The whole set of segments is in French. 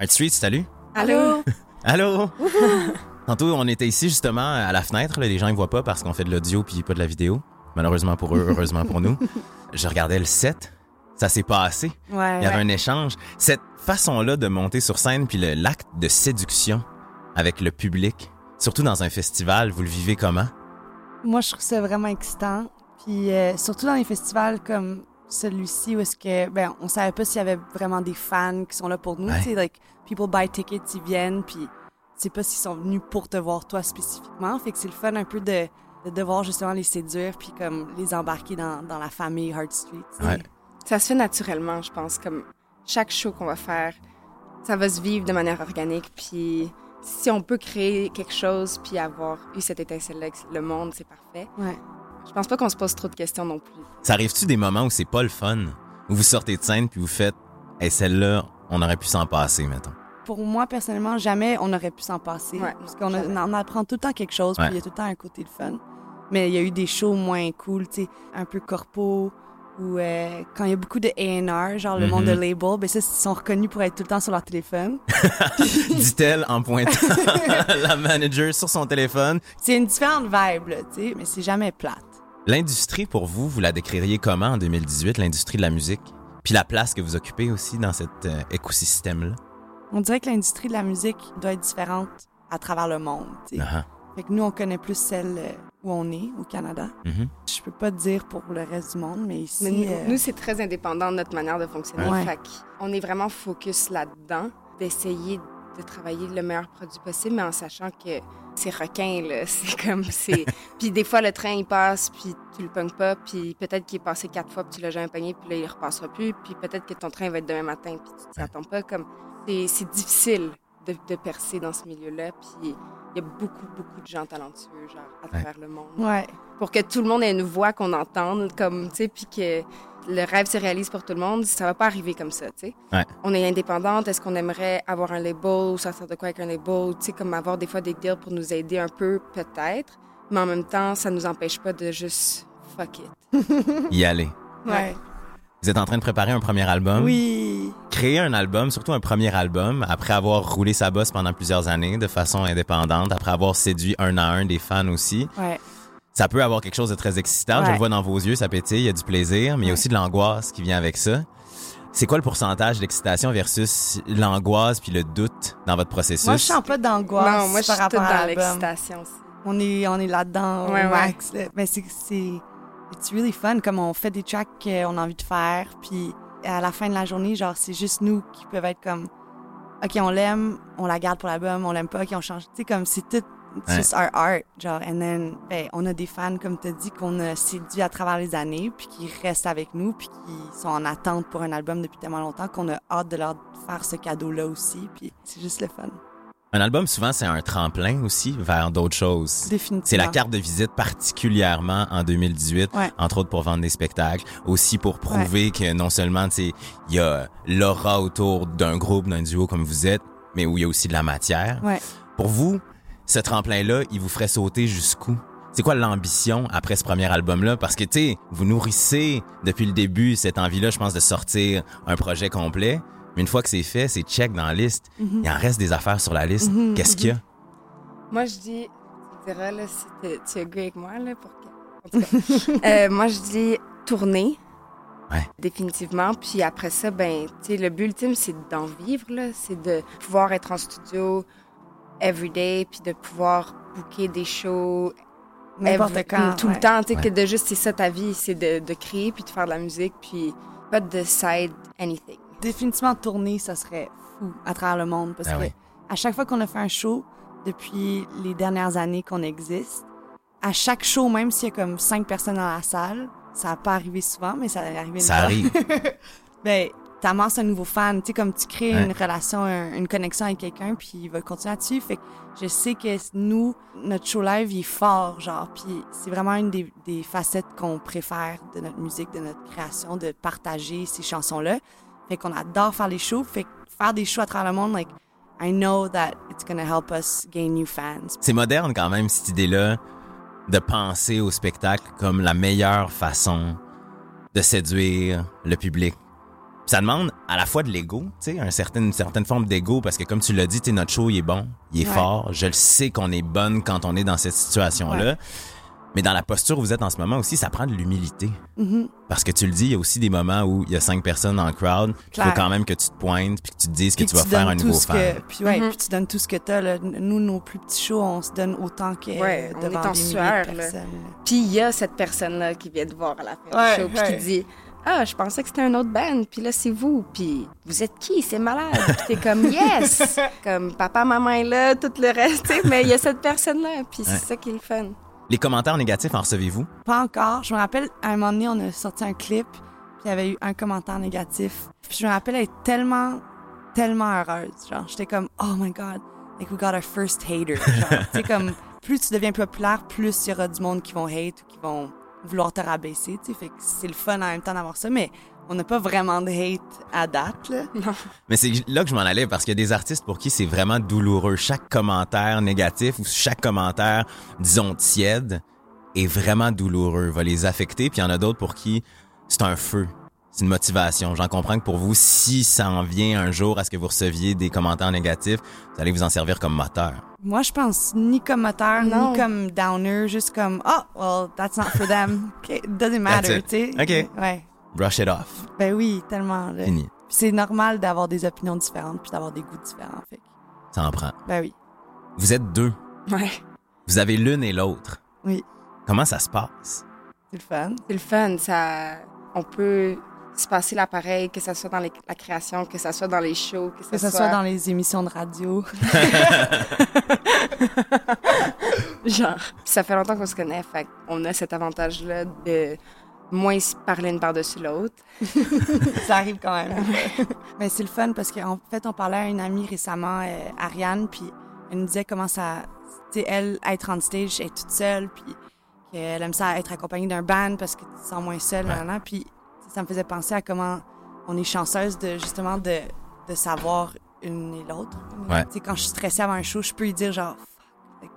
Art Street, salut. Allô? Allô? Tantôt, on était ici justement à la fenêtre. là. Les gens ne voient pas parce qu'on fait de l'audio puis pas de la vidéo. Malheureusement pour eux, heureusement pour nous. Je regardais le set. Ça s'est passé. Ouais. Il y avait un échange. Cette façon-là de monter sur scène puis l'acte de séduction avec le public, surtout dans un festival, vous le vivez comment? Moi, je trouve ça vraiment excitant. Puis euh, surtout dans les festivals comme celui-ci où est-ce que ben on savait pas s'il y avait vraiment des fans qui sont là pour nous, Ouais. tu sais like people buy tickets, ils viennent puis sais pas s'ils sont venus pour te voir toi spécifiquement, fait que c'est le fun un peu de, de devoir justement les séduire puis comme les embarquer dans, dans la famille Hard Street. tu sais. Ouais. Ça se fait naturellement, je pense. Comme chaque show qu'on va faire, ça va se vivre de manière organique. Puis si on peut créer quelque chose puis avoir eu cette étincelle-là avec le monde, c'est parfait. Ouais. Je pense pas qu'on se pose trop de questions non plus. Ça arrive-tu des moments où c'est pas le fun? Où vous sortez de scène puis vous faites, hey, celle-là, on aurait pu s'en passer, mettons. Pour moi personnellement, jamais on aurait pu s'en passer Ouais, parce qu'on on apprend tout le temps quelque chose, Ouais. puis il y a tout le temps un côté de fun. Mais il y a eu des shows moins cool, tu sais, un peu corpo ou euh, quand il y a beaucoup de A&R, genre le monde de Mhm. label, ben ça ils sont reconnus pour être tout le temps sur leur téléphone. Dit-elle en pointant la manager sur son téléphone. C'est une différente vibe tu sais, mais c'est jamais plate. L'industrie, pour vous, vous la décririez comment en 2018, l'industrie de la musique? Puis la place que vous occupez aussi dans cet euh, écosystème-là? On dirait que l'industrie de la musique doit être différente à travers le monde. Ah, Fait que nous on connaît plus celle euh, où on est au Canada. mhm. Je peux pas dire pour le reste du monde, mais ici Mais nous, euh, nous, c'est très indépendant de notre manière de fonctionner. Ouais. Fait on est vraiment focus là-dedans, d'essayer de travailler le meilleur produit possible, mais en sachant que c'est requin, là. C'est comme, c'est... puis des fois, le train, il passe, puis tu le pognes pas, puis peut-être qu'il est passé quatre fois, puis tu l'as jamais pogné, puis là, il repassera plus, puis peut-être que ton train va être demain matin, puis tu t'y attends pas. Comme, c'est, c'est difficile de, de percer dans ce milieu-là, puis il y a beaucoup, beaucoup de gens talentueux, genre, à travers le monde ouais. pour que tout le monde ait une voix qu'on entende, comme, tu sais, puis que le rêve se réalise pour tout le monde, ça va pas arriver comme ça, tu sais. Ouais. On est indépendante, est-ce qu'on aimerait avoir un label ou sortir de quoi avec un label, tu sais, comme avoir des fois des deals pour nous aider un peu, peut-être, mais en même temps, ça nous empêche pas de juste fuck it. Y aller. Ouais. Vous êtes en train de préparer un premier album. Oui. Créer un album, surtout un premier album, après avoir roulé sa bosse pendant plusieurs années de façon indépendante, après avoir séduit un à un des fans aussi. Ouais. Ça peut avoir quelque chose de très excitant. Je le vois dans vos yeux, ça pétille, il y a du plaisir, mais il y a aussi de l'angoisse qui vient avec ça. C'est quoi le pourcentage d'excitation versus l'angoisse puis le doute dans votre processus? Moi, je sens pas d'angoisse non, moi, je par suis rapport toute à dans l'excitation. On est, on est là-dedans au Ouais, max. Mais c'est, c'est, it's really fun. Comme on fait des tracks qu'on a envie de faire, puis à la fin de la journée, genre, c'est juste nous qui peuvent être comme, OK, on l'aime, on la garde pour l'album, on l'aime pas, OK, on change. Tu sais, comme, c'est tout, it's Ouais. just our art, genre. And then, ben, on a des fans, comme tu dit, qu'on a séduit à travers les années, puis qui restent avec nous, puis qui sont en attente pour un album depuis tellement longtemps qu'on a hâte de leur faire ce cadeau-là aussi, puis c'est juste le fun. Un album, souvent, c'est un tremplin aussi vers d'autres choses. Définitivement. C'est la carte de visite particulièrement en 2018, Ouais. entre autres pour vendre des spectacles, aussi pour prouver que non seulement tu sais, il y a l'aura autour d'un groupe, d'un duo comme vous êtes, mais où il y a aussi de la matière. Ouais. Pour vous, ce tremplin-là, il vous ferait sauter jusqu'où? C'est quoi l'ambition après ce premier album-là? Parce que, tu sais, vous nourrissez depuis le début cette envie-là, je pense, de sortir un projet complet. Mais une fois que c'est fait, c'est check dans la liste. Mhm. Il en reste des affaires sur la liste. Mhm, Qu'est-ce qu'il y a? Moi, je dis, tu diras, là, si tu es avec moi, là, pour que... En tout cas, euh, moi, je dis tourner. Ouais. Définitivement. Puis après ça, ben, tu sais, le but ultime, c'est d'en vivre, là. C'est de pouvoir être en studio every day, puis de pouvoir booker des shows N'importe quand. tout ouais. le temps. Tu sais, Ouais. que de juste, c'est ça ta vie, c'est de, de créer, puis de faire de la musique, puis pas de side anything. Définitivement tourner, ça serait fou à travers le monde parce Ah que oui. à chaque fois qu'on a fait un show depuis les dernières années qu'on existe, à chaque show, même s'il y a comme cinq personnes dans la salle, ça n'a pas arrivé souvent, mais ça une Ça fois. arrive. ben, t'amasses un nouveau fan, tu sais, comme tu crées Ouais. une relation, un- une connexion avec quelqu'un, puis il va continuer là-dessus. Fait que je sais que nous, notre show live, il est fort, genre, puis c'est vraiment une des, des facettes qu'on préfère de notre musique, de notre création, de partager ces chansons-là. Fait qu'on adore faire les shows, fait que faire des shows à travers le monde, like, I know that it's gonna help us gain new fans. C'est moderne quand même, cette idée-là, de penser au spectacle comme la meilleure façon de séduire le public. Ça demande à la fois de l'ego, tu sais, un certain, une certaine forme d'ego, parce que comme tu l'as dit, tu notre show, il est bon, il est Ouais. fort. Je le sais qu'on est bonne quand on est dans cette situation-là. Mais dans la posture où vous êtes en ce moment aussi, ça prend de l'humilité. Mhm. Parce que tu le dis, il y a aussi des moments où il y a cinq personnes dans le crowd. Il faut quand même que tu te pointes puis que tu te dises que Puis tu vas faire un nouveau fan. que, puis, ouais, Mhm. puis tu donnes tout ce que t'as. là. Nous, nos plus petits shows, on se donne autant que Ouais, on devant est en des milliers sueur, de là. personnes. Puis il y a cette personne-là qui vient te voir à la fin Ouais, du show, puis ouais. qui dit Ah, je pensais que c'était un autre band, puis là, c'est vous. Puis vous êtes qui? C'est malade. Puis t'es comme Yes Comme papa, maman est là, tout le reste, tu sais, mais il y a cette personne-là, puis Ouais. c'est ça qui est le fun. Les commentaires négatifs, en recevez-vous? Pas encore. Je me rappelle, à un moment donné, on a sorti un clip, puis il y avait eu un commentaire négatif. Puis je me rappelle être tellement, tellement heureuse. Genre, j'étais comme, oh my God, like we got our first hater. Genre, tu sais, comme, plus tu deviens populaire, plus il y aura du monde qui vont hate ou qui vont vouloir te rabaisser, tu sais. Fait que c'est le fun en même temps d'avoir ça, mais on n'a pas vraiment de hate à date, là. Mais c'est là que je m'en allais parce qu'il y a des artistes pour qui c'est vraiment douloureux. Chaque commentaire négatif ou chaque commentaire, disons, tiède est vraiment douloureux, va les affecter. Puis il y en a d'autres pour qui c'est un feu, c'est une motivation. J'en comprends que pour vous, si ça en vient un jour à ce que vous receviez des commentaires négatifs, vous allez vous en servir comme moteur. Moi, je pense ni comme moteur, Non. ni comme downer, juste comme, oh, well, that's not for them. Okay, it doesn't matter, it. tu sais. OK. Ouais. Brush it off. Ben oui, tellement. là. Fini. Puis c'est normal d'avoir des opinions différentes puis d'avoir des goûts différents. Fait que, Ça en prend. ben oui. Vous êtes deux. Ouais. Vous avez l'une et l'autre. Oui. Comment ça se passe? C'est le fun. C'est le fun, ça. On peut se passer l'appareil, que ça soit dans les- la création, que ça soit dans les shows, que ça, Que ce soit dans les émissions de radio. Genre. Puis ça fait longtemps qu'on se connaît, fait on a cet avantage-là de moins se parler une par-dessus l'autre. ça arrive quand même. Mais c'est le fun parce qu'en fait, on parlait à une amie récemment, euh, Ariane, puis elle nous disait comment ça. Tu sais, elle, être on stage, être toute seule, puis qu'elle aime ça être accompagnée d'un band parce que tu te sens moins seule, Ouais. Puis ça me faisait penser à comment on est chanceuse de justement de, de savoir une et l'autre. Ouais. Tu sais, quand je suis stressée avant un show, je peux lui dire genre, like,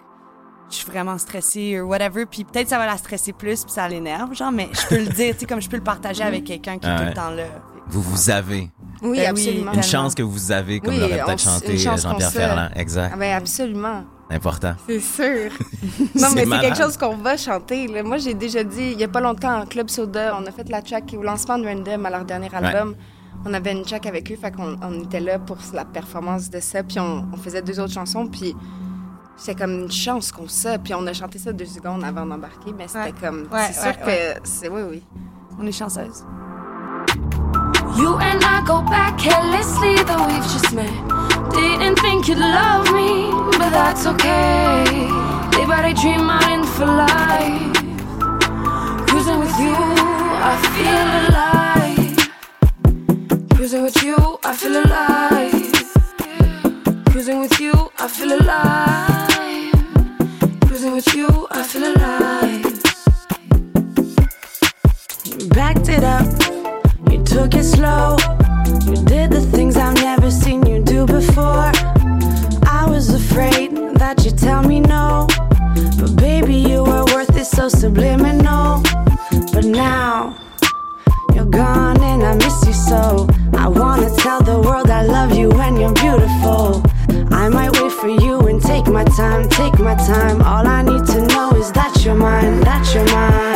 je suis vraiment stressée ou whatever, puis peut-être ça va la stresser plus, puis ça l'énerve, genre, mais je peux le dire, tu sais, comme je peux le partager avec quelqu'un qui est Ah tout le temps là. Vous vous avez Oui, Ben oui, absolument. une chance que vous avez, comme Oui, l'aurait peut-être chanté chance Jean-Pierre. Ferland. Exact. Ah ben absolument. Important. C'est sûr. non, mais c'est quelque chose qu'on va chanter. là. Moi, j'ai déjà dit, il y a pas longtemps, en Club Soda, on a fait la track au lancement de Random à leur dernier album. On avait une track avec eux, fait qu'on on était là pour la performance de ça, puis on, on faisait deux autres chansons, puis c'est comme une chance qu'on ça, puis on a chanté ça deux secondes avant d'embarquer, mais c'était Ouais. comme, Ouais, c'est sûr ouais, que c'est, oui, oui. On est chanceuse. You and I go back carelessly, though we've just met. Didn't think you'd love me, but that's okay. Day by day, dream out in for life. Cruising with you, I feel alive. Cruising with you, I feel alive. Cruising with you, I feel alive. Cruising with you, I feel alive. Backed it up. Took it slow. You did the things I've never seen you do before. I was afraid that you'd tell me no. But baby, you were worth it, so subliminal. But now you're gone and I miss you so. I wanna tell the world I love you and you're beautiful. I might wait for you and take my time, take my time. All I need to know is that you're mine, that you're mine.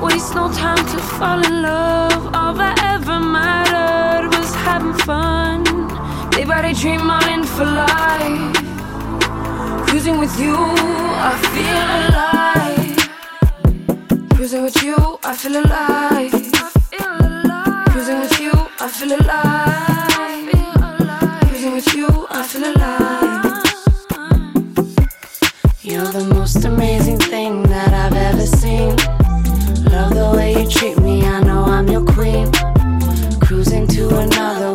Waste no time to fall in love. All that ever mattered was having fun. Day by day, dream all in for life. Cruising with you, I feel alive. Cruising with you, I feel alive. Cruising with you, I feel alive. Cruising with you, I feel alive. You're the most amazing thing that I've ever seen. Love the way you treat me, I know I'm your queen. Cruising to another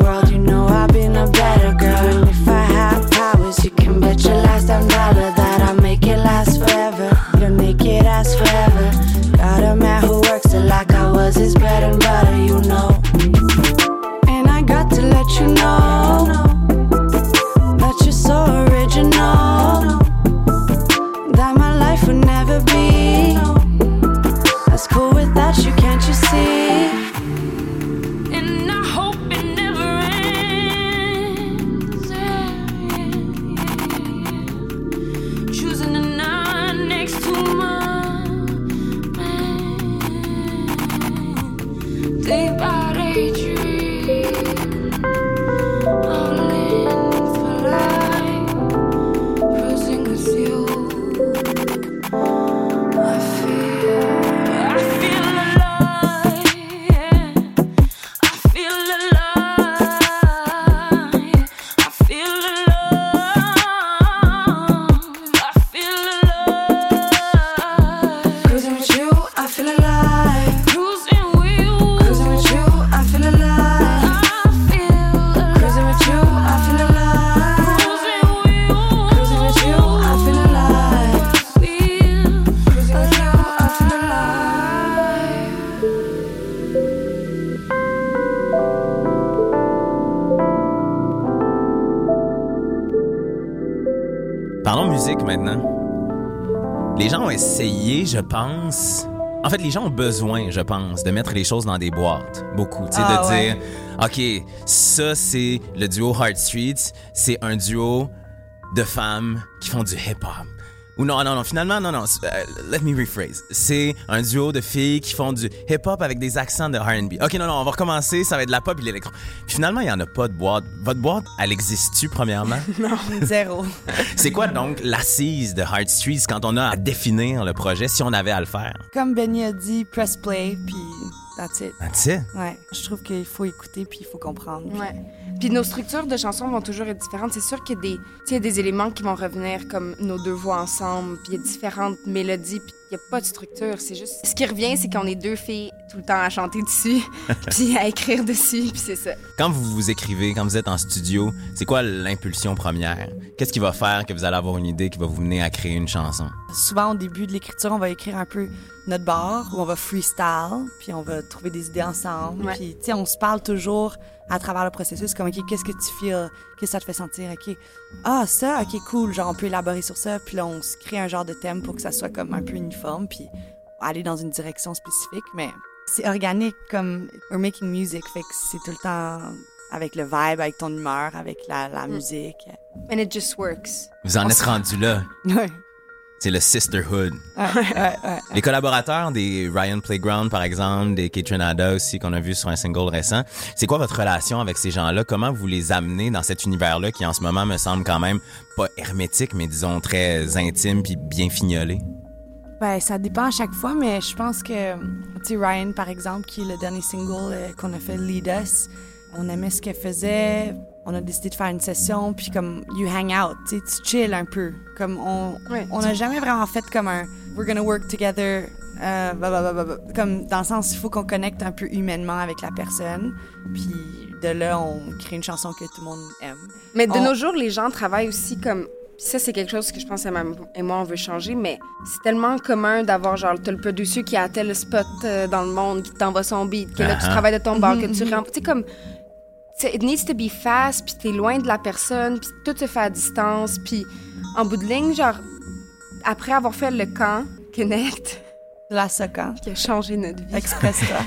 je pense. En fait, les gens ont besoin, je pense, de mettre les choses dans des boîtes. Beaucoup. Tu sais, Ah, de ouais. dire, OK, ça, c'est le duo Heart Streets. C'est un duo de femmes qui font du hip-hop. Ou non, non, non, finalement, non, non, euh, let me rephrase. C'est un duo de filles qui font du hip-hop avec des accents de R&B. OK, non, non, on va recommencer, ça va être de la pop et l'électro. Finalement, il n'y en a pas de boîte. Votre boîte, elle existe-tu, premièrement? Zéro. c'est quoi donc l'assise de Heart Streets quand on a à définir le projet, si on avait à le faire? Comme Benny a dit, press play, puis that's it. That's it? Ouais, je trouve qu'il faut écouter puis il faut comprendre. Ouais. Puis nos structures de chansons vont toujours être différentes. C'est sûr qu'il y a des, tu sais, il y a des éléments qui vont revenir comme nos deux voix ensemble, puis il y a différentes mélodies, puis il n'y a pas de structure. C'est juste. Ce qui revient, c'est qu'on est deux filles tout le temps à chanter dessus, puis à écrire dessus, puis c'est ça. Quand vous vous écrivez, quand vous êtes en studio, c'est quoi l'impulsion première? Qu'est-ce qui va faire que vous allez avoir une idée qui va vous mener à créer une chanson? Souvent, au début de l'écriture, on va écrire un peu notre bar ou on va freestyle, puis on va trouver des idées ensemble. Ouais. Puis, tu sais, on se parle toujours à travers le processus, comme, OK, qu'est-ce que tu feels? Qu'est-ce que ça te fait sentir? OK, ah, ça, OK, cool. Genre, on peut élaborer sur ça, puis là, on se crée un genre de thème pour que ça soit comme un peu uniforme, puis aller dans une direction spécifique, mais c'est organique, comme we're making music, fait que c'est tout le temps avec le vibe, avec ton humeur, avec la, la musique. And it just works. Vous en êtes rendu là. Ouais, C'est le sisterhood. ouais, ouais, ouais. Les collaborateurs des Ryan Playground, par exemple, des Kitchenada aussi, qu'on a vu sur un single récent, c'est quoi votre relation avec ces gens-là? Comment vous les amenez dans cet univers-là qui, en ce moment, me semble quand même pas hermétique, mais disons très intime puis bien fignolé? Ben, ça dépend à chaque fois, mais je pense que, tu Ryan, par exemple, qui est le dernier single euh, qu'on a fait, Lead Us, on aimait ce qu'elle faisait. On a décidé de faire une session, puis comme, you hang out, tu sais, tu chill un peu. Comme, on Ouais. on n'a jamais vraiment fait comme un, we're gonna work together, euh, bah, bah, bah, comme, dans le sens, il faut qu'on connecte un peu humainement avec la personne, puis de là, on crée une chanson que tout le monde aime. Mais de On- nos jours, les gens travaillent aussi comme. Ça, c'est quelque chose que je pense que et moi, on veut changer, mais c'est tellement commun d'avoir, genre, t'as le producer qui a tel spot euh, dans le monde, qui t'envoie son beat, que là, tu Uh-huh. travailles de ton bar, que tu rentres. Tu sais, comme. Tu sais, It needs to be fast, puis t'es loin de la personne, puis tout se fait à distance, puis en bout de ligne, genre, après avoir fait le camp, Connect, La soca. qui a changé notre vie. Express-toi.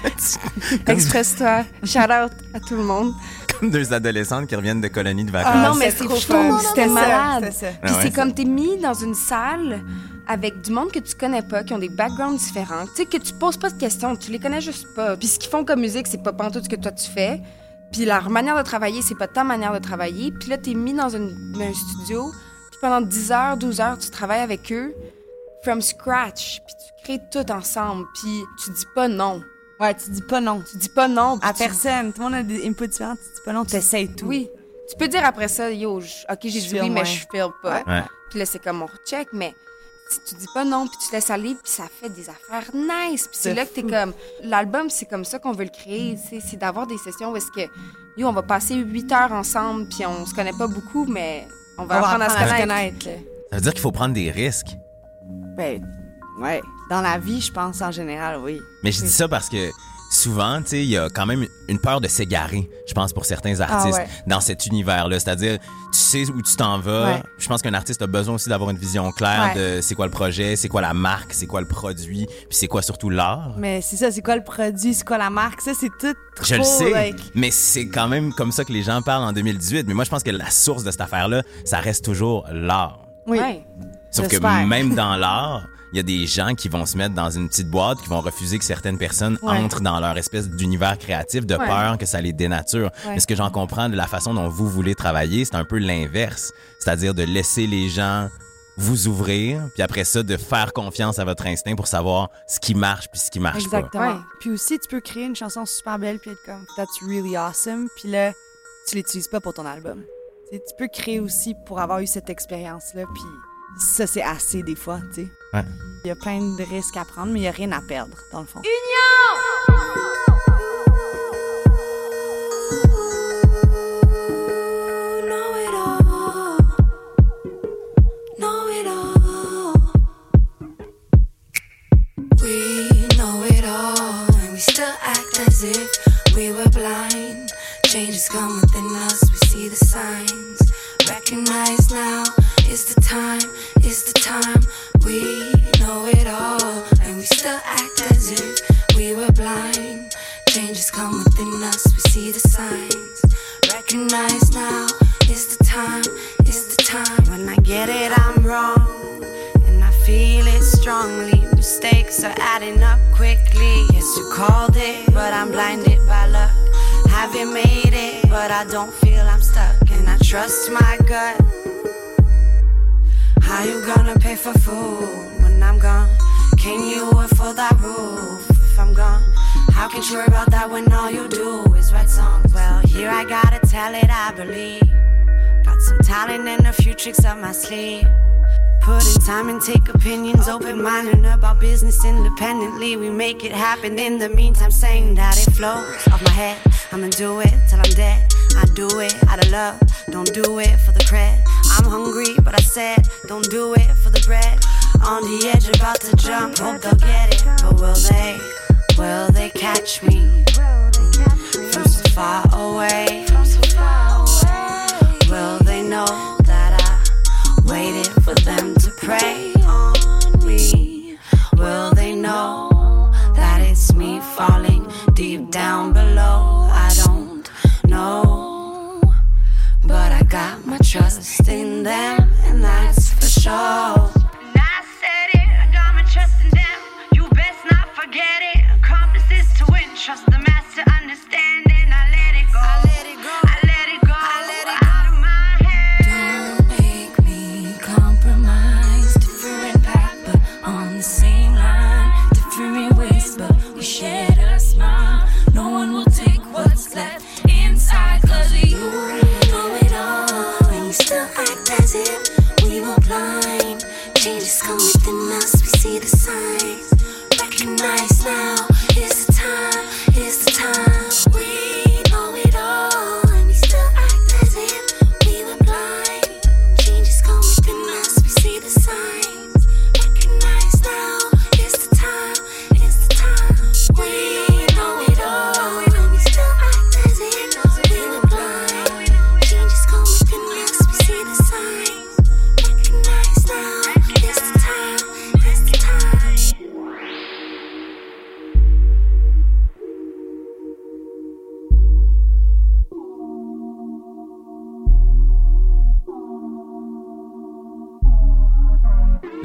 Express-toi. Shout out à tout le monde. Comme deux adolescentes qui reviennent de colonies de vacances. Ah, non, mais c'est c'est trop fou, fun. c'était malade. ça. Ah ouais? c'est comme t'es mis dans une salle avec du monde que tu connais pas, qui ont des backgrounds différents, tu sais, que tu poses pas de questions, tu les connais juste pas. Puis ce qu'ils font comme musique, c'est pas pantoute ce que toi tu fais. Puis leur manière de travailler, c'est pas ta manière de travailler. Puis là, t'es mis dans une- un studio, puis pendant 10 heures, 12 heures, tu travailles avec eux, from scratch, puis tu crées tout ensemble, puis tu dis pas non. Ouais, tu dis pas non. Tu dis pas non. À tu- personne. Tout le monde a des inputs différents. Tu dis pas non, tu essayes tout. Oui. Tu peux dire après ça, yo, je- ok, j'ai dit oui, mais je feel pas. Ouais. Puis là, c'est comme on recheck, mais si tu dis pas non, puis tu laisses aller, puis ça fait des affaires nice. Puis c'est là que t'es comme. L'album, c'est comme ça qu'on veut le créer. tu sais, C'est d'avoir des sessions où est-ce que, yo, on va passer huit heures ensemble, puis on se connaît pas beaucoup, mais on va On va apprendre à se connaître. connaître. Ça veut dire qu'il faut prendre des risques. Ben, ouais. Dans la vie, je pense, en général, oui. Mais je dis ça parce que souvent, tu sais, il y a quand même une peur de s'égarer, je pense, pour certains artistes ouais. dans cet univers-là. C'est-à-dire, tu sais où tu t'en vas. Ouais. Je pense qu'un artiste a besoin aussi d'avoir une vision claire Ouais. de c'est quoi le projet, c'est quoi la marque, c'est quoi le produit, puis c'est quoi surtout l'art. Mais c'est ça, c'est quoi le produit, c'est quoi la marque, ça, c'est tout trop, Je le sais, like, mais c'est quand même comme ça que les gens parlent en 2018. Mais moi, je pense que la source de cette affaire-là, ça reste toujours l'art. Oui. Ouais. Sauf que même dans l'art, il y a des gens qui vont se mettre dans une petite boîte, qui vont refuser que certaines personnes Ouais. entrent dans leur espèce d'univers créatif de Ouais. peur que ça les dénature. Ouais. Mais ce que j'en comprends de la façon dont vous voulez travailler, c'est un peu l'inverse. C'est-à-dire de laisser les gens vous ouvrir, puis après ça, de faire confiance à votre instinct pour savoir ce qui marche puis ce qui marche Exactement. Ouais. Puis aussi, tu peux créer une chanson super belle puis être comme that's really awesome, puis là, tu l'utilises pas pour ton album. Tu peux créer aussi pour avoir eu cette expérience-là, puis ça, c'est assez des fois, tu sais. Ouais. Il y a plein de risques à prendre, mais il y a rien à perdre, dans le fond. know it all. Know it all. We know it all, and we still act as if we were blind. Changes come within us, we see the signs. Recognize now is the time, is the time. We know it all, and we still act as if we were blind. Changes come within us, we see the signs. Recognize now is the time, is the time. When I get it, I'm wrong, and I feel it strongly. Mistakes are adding up quickly. Yes, you called it, but I'm blinded by luck. Haven't made it, but I don't feel I'm stuck, and I trust my gut. How you gonna pay for food when I'm gone? Can you afford that roof if I'm gone? How can you worry about that when all you do is write songs? Well, here I gotta tell it, I believe. Got some talent and a few tricks up my sleeve. Put in time and take opinions, open minded about business independently. We make it happen in the meantime, saying that it flows off my head. I'ma do it till I'm dead. I do it out of love, don't do it for the cred. I'm hungry, but I said, don't do it for the bread. On the edge, about to jump, hope they'll get it. But will they, will they catch me from so far away? Will they know that I waited for them to pray them, and that's for sure. I said it, got my trust in them. You best not forget it. To win, trust the master,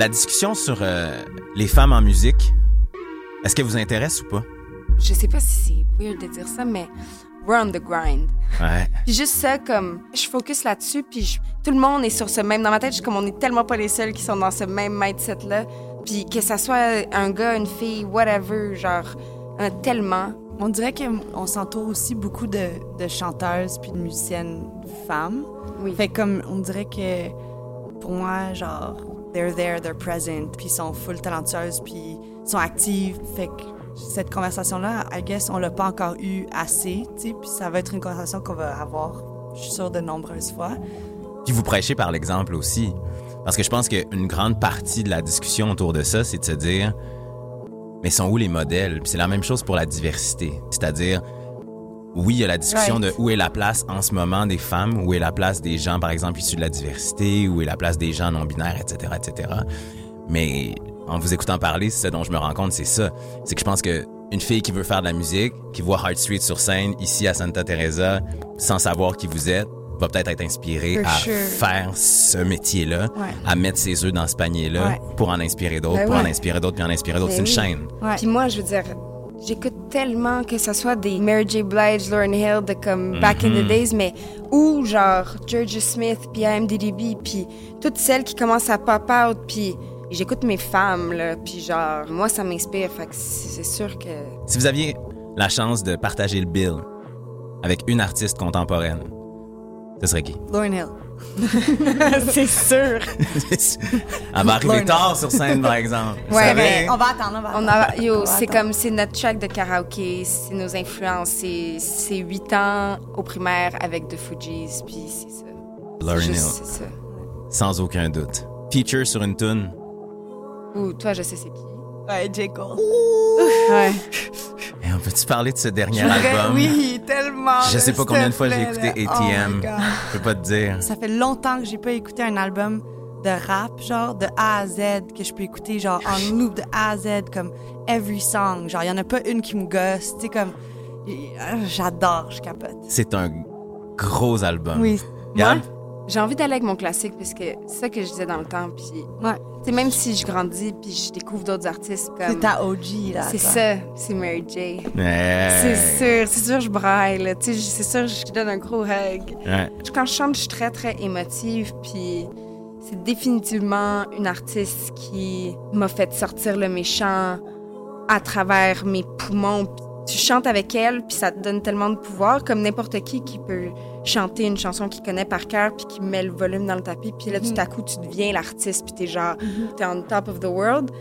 La discussion sur euh, les femmes en musique, est-ce qu'elle vous intéresse ou pas? Je sais pas si c'est weird de dire ça, mais we're on the grind. Ouais. Puis juste ça, comme, je focus là-dessus, puis je- tout le monde est sur ce même. Dans ma tête, je suis comme, on est tellement pas les seuls qui sont dans ce même mindset-là. Puis que ça soit un gars, une fille, whatever, genre, euh, tellement. On dirait qu'on s'entoure aussi beaucoup de, de chanteuses puis de musiciennes femmes. Oui. Fait comme, on dirait que pour moi, genre, they're there, they're present, puis sont full talentueuses, puis sont actives. Fait que cette conversation-là, I guess, on l'a pas encore eu assez, tu puis ça va être une conversation qu'on va avoir, je suis sûre, de nombreuses fois. Puis vous prêchez par l'exemple aussi. Parce que je pense qu'une grande partie de la discussion autour de ça, c'est de se dire, mais sont où les modèles? Puis c'est la même chose pour la diversité. C'est-à-dire, oui, il y a la discussion Right. de où est la place en ce moment des femmes, où est la place des gens, par exemple, issus de la diversité, où est la place des gens non-binaires, etc., etc. Mais en vous écoutant parler, c'est ce dont je me rends compte, c'est ça. C'est que je pense que une fille qui veut faire de la musique, qui voit Heart Street sur scène, ici à Santa Teresa, sans savoir qui vous êtes, va peut-être être inspirée For à sure. faire ce métier-là, Ouais. à mettre ses œufs dans ce panier-là Ouais. pour en inspirer d'autres, Ben pour en inspirer d'autres, puis en inspirer d'autres. Ben c'est une oui. chaîne. Puis moi, je veux dire, j'écoute tellement que ce soit des Mary J. Blige, Lauryn Hill, de comme Back in the Days, mais ou genre Georgia Smith, puis IMDb, puis toutes celles qui commencent à pop out, puis j'écoute mes femmes, là, puis genre, moi, ça m'inspire, fait que c'est sûr que... Si vous aviez la chance de partager le bill avec une artiste contemporaine, ce serait qui? Lauryn Hill. c'est sûr! Elle va arriver tard sur scène, par exemple. Ouais, mais On va attendre, on va On attendre. c'est comme, c'est notre track de karaoké, c'est nos influences, c'est c'est huit ans au primaire avec The Fugees, puis c'est ça. Lauryn Hill, C'est ça. sans aucun doute. Feature sur une tune. Ou toi, je sais c'est qui. Ouais, J. Cole. Ouais. Et on peut-tu parler de ce dernier album? Oui, tellement. Je sais pas combien de fois j'ai écouté. Oh ATM. God. Je peux pas te dire. Ça fait longtemps que j'ai pas écouté un album de rap, genre, de A à Z, que je peux écouter, genre, en loop de A à Z, comme every song. Genre, il y en a pas une qui me gosse, tu sais, comme, euh, j'adore, je capote. C'est un gros album. Oui. Gab? J'ai envie d'aller avec mon classique parce que c'est ça que je disais dans le temps. Puis, Ouais. même si je grandis puis je découvre d'autres artistes C'est comme. ta OG, là. C'est ça, c'est Mary J. C'est sûr, c'est sûr, je braille. là. C'est sûr, je donne un gros hug. Ouais. Quand je chante, je suis très, très émotive. Puis c'est définitivement une artiste qui m'a fait sortir le méchant à travers mes poumons. Tu chantes avec elle, puis ça te donne tellement de pouvoir, comme n'importe qui qui peut chanter une chanson qu'il connaît par cœur, puis qui met le volume dans le tapis. Puis là, tout à coup, tu deviens l'artiste, puis t'es genre, t'es on top of the world.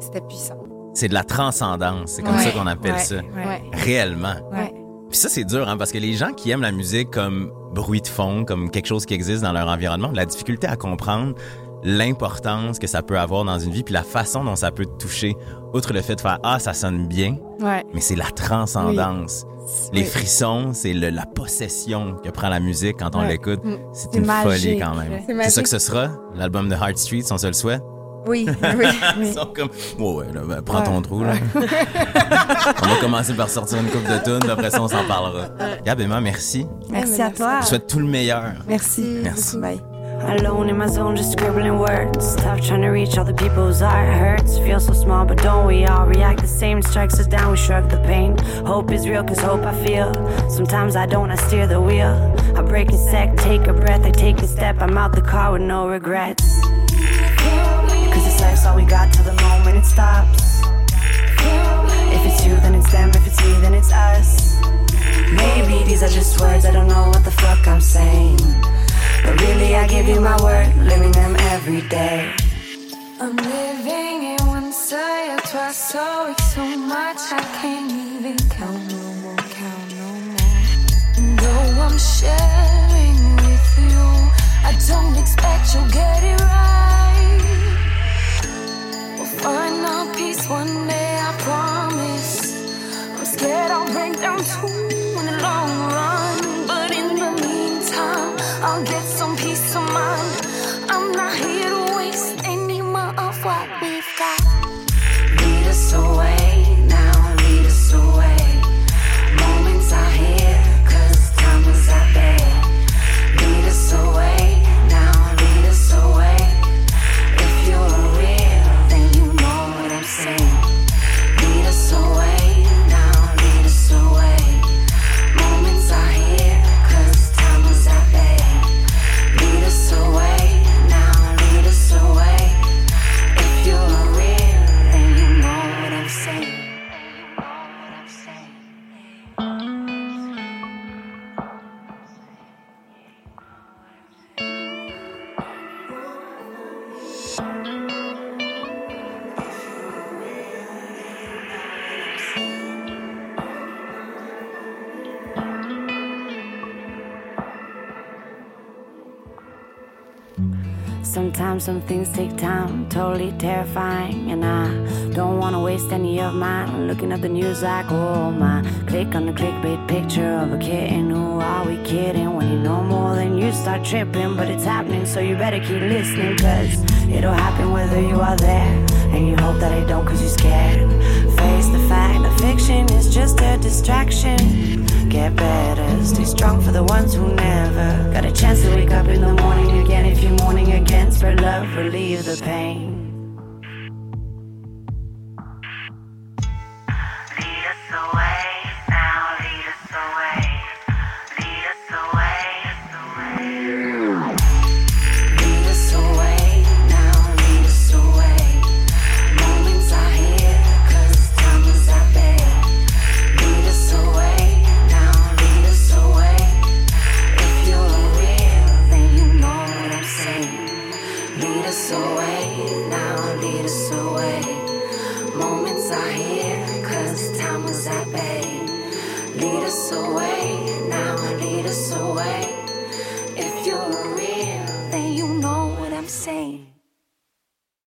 C'était puissant. C'est de la transcendance. C'est comme Ouais. ça qu'on appelle Ouais. ça. Ouais. Réellement. Ouais. Puis ça, c'est dur, hein, parce que les gens qui aiment la musique comme bruit de fond, comme quelque chose qui existe dans leur environnement, la difficulté à comprendre l'importance que ça peut avoir dans une vie, puis la façon dont ça peut te toucher. Outre le fait de faire Ah, ça sonne bien, Ouais. mais c'est la transcendance. Les Oui. frissons, c'est le- la possession que prend la musique quand on Ouais. l'écoute. Mm. C'est une folie magique, quand même. C'est ça que ce sera, l'album de Heart Street, son seul souhait. Oui, oui. Ils sont comme, ouais, ouais, là, ben, prends Ouais. ton trou, là. on va commencer par sortir une coupe de tunes, après ça, on s'en parlera. Gab, Emma, merci. Merci à merci. toi. Je vous souhaite tout le meilleur. Merci. Merci. Bye. Alone in my zone, just scribbling words. Tough trying to reach all the people whose heart hurts. Feel so small, but don't we all react the same? Strikes us down, we shrug the pain. Hope is real, cause hope I feel. Sometimes I don't, I steer the wheel. I break a sec, take a breath, I take a step. I'm out the car with no regrets. Cause this life's all we got till the moment it stops. If it's you, then it's them. If it's me, then it's us. Maybe these are just words, I don't know what the fuck I'm saying. But really, I give you my word, living them every day. I'm living in one side of twice, so it's so much I can't even count no more, count no more. Though I'm sharing with you, I don't expect you'll get it right. We'll find our peace one day, I promise. I'm scared I'll break down too Sometimes some things take time, totally terrifying. And I don't wanna waste any of mine. Looking at the news like, oh my. Click on the clickbait picture of a kitten. Who are we kidding? When you know more than you start tripping. But it's happening, so you better keep listening. Cause it'll happen whether you are there. And you hope that it don't cause you're scared. Face the fact that fiction is just a distraction. Get better, stay strong for the ones who never got a chance to wake up in the morning relieve the pain.